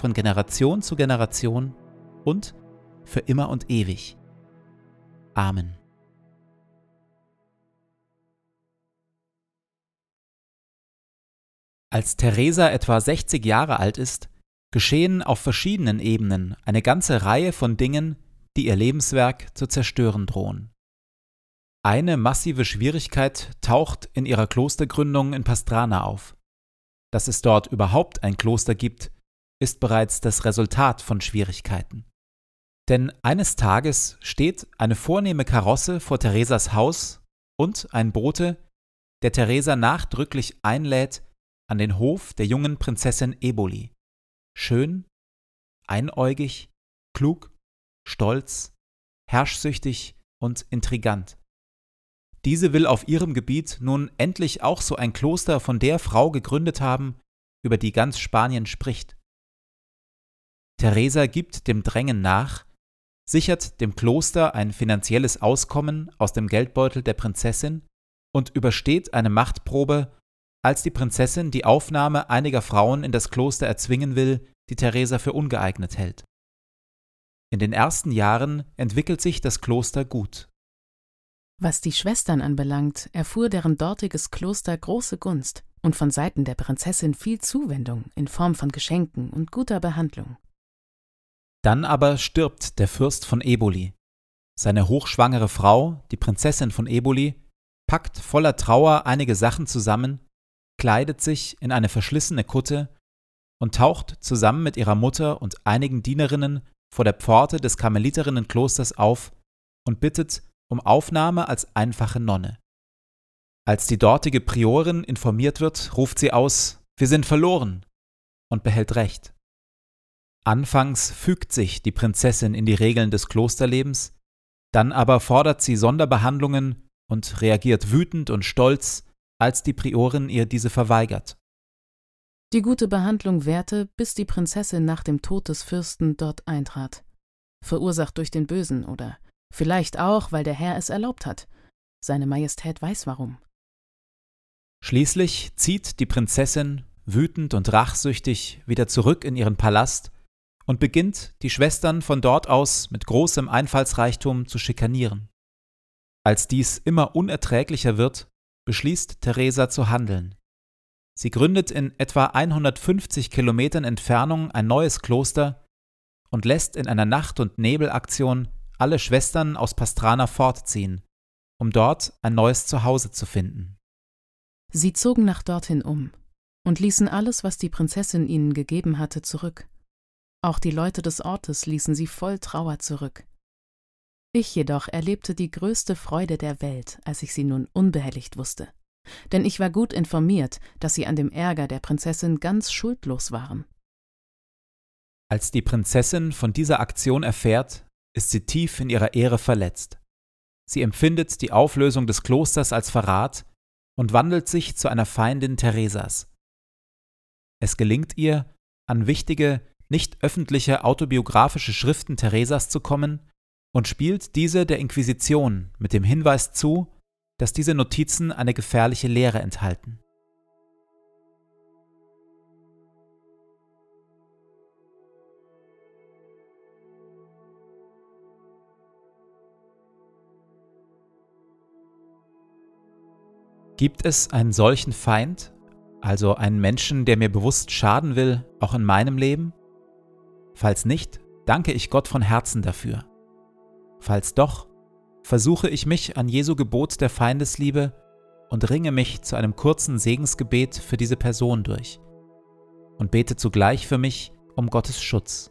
von Generation zu Generation und für immer und ewig. Amen. Als Theresa etwa 60 Jahre alt ist, geschehen auf verschiedenen Ebenen eine ganze Reihe von Dingen, die ihr Lebenswerk zu zerstören drohen. Eine massive Schwierigkeit taucht in ihrer Klostergründung in Pastrana auf. Dass es dort überhaupt ein Kloster gibt, ist bereits das Resultat von Schwierigkeiten. Denn eines Tages steht eine vornehme Karosse vor Theresas Haus und ein Bote, der Theresa nachdrücklich einlädt an den Hof der jungen Prinzessin Eboli. Schön, einäugig, klug, stolz, herrschsüchtig und intrigant. Diese will auf ihrem Gebiet nun endlich auch so ein Kloster von der Frau gegründet haben, über die ganz Spanien spricht. Theresa gibt dem Drängen nach, sichert dem Kloster ein finanzielles Auskommen aus dem Geldbeutel der Prinzessin und übersteht eine Machtprobe, als die Prinzessin die Aufnahme einiger Frauen in das Kloster erzwingen will, die Theresa für ungeeignet hält. In den ersten Jahren entwickelt sich das Kloster gut. Was die Schwestern anbelangt, erfuhr deren dortiges Kloster große Gunst und von Seiten der Prinzessin viel Zuwendung in Form von Geschenken und guter Behandlung. Dann aber stirbt der Fürst von Eboli. Seine hochschwangere Frau, die Prinzessin von Eboli, packt voller Trauer einige Sachen zusammen, kleidet sich in eine verschlissene Kutte und taucht zusammen mit ihrer Mutter und einigen Dienerinnen vor der Pforte des Karmeliterinnenklosters auf und bittet um Aufnahme als einfache Nonne. Als die dortige Priorin informiert wird, ruft sie aus, wir sind verloren und behält Recht. Anfangs fügt sich die Prinzessin in die Regeln des Klosterlebens, dann aber fordert sie Sonderbehandlungen und reagiert wütend und stolz, als die Priorin ihr diese verweigert. Die gute Behandlung währte, bis die Prinzessin nach dem Tod des Fürsten dort eintrat. Verursacht durch den Bösen oder vielleicht auch, weil der Herr es erlaubt hat. Seine Majestät weiß warum. Schließlich zieht die Prinzessin, wütend und rachsüchtig, wieder zurück in ihren Palast und beginnt, die Schwestern von dort aus mit großem Einfallsreichtum zu schikanieren. Als dies immer unerträglicher wird, beschließt Theresa zu handeln. Sie gründet in etwa 150 Kilometern Entfernung ein neues Kloster und lässt in einer Nacht- und Nebelaktion alle Schwestern aus Pastrana fortziehen, um dort ein neues Zuhause zu finden. Sie zogen nach dorthin um und ließen alles, was die Prinzessin ihnen gegeben hatte, zurück. Auch die Leute des Ortes ließen sie voll Trauer zurück. Ich jedoch erlebte die größte Freude der Welt, als ich sie nun unbehelligt wusste. Denn ich war gut informiert, dass sie an dem Ärger der Prinzessin ganz schuldlos waren. Als die Prinzessin von dieser Aktion erfährt, ist sie tief in ihrer Ehre verletzt. Sie empfindet die Auflösung des Klosters als Verrat und wandelt sich zu einer Feindin Theresas. Es gelingt ihr, an wichtige, nicht öffentliche autobiografische Schriften Theresas zu kommen und spielt diese der Inquisition mit dem Hinweis zu, dass diese Notizen eine gefährliche Lehre enthalten. Gibt es einen solchen Feind, also einen Menschen, der mir bewusst schaden will, auch in meinem Leben? Falls nicht, danke ich Gott von Herzen dafür. Falls doch, versuche ich mich an Jesu Gebot der Feindesliebe und ringe mich zu einem kurzen Segensgebet für diese Person durch und bete zugleich für mich um Gottes Schutz.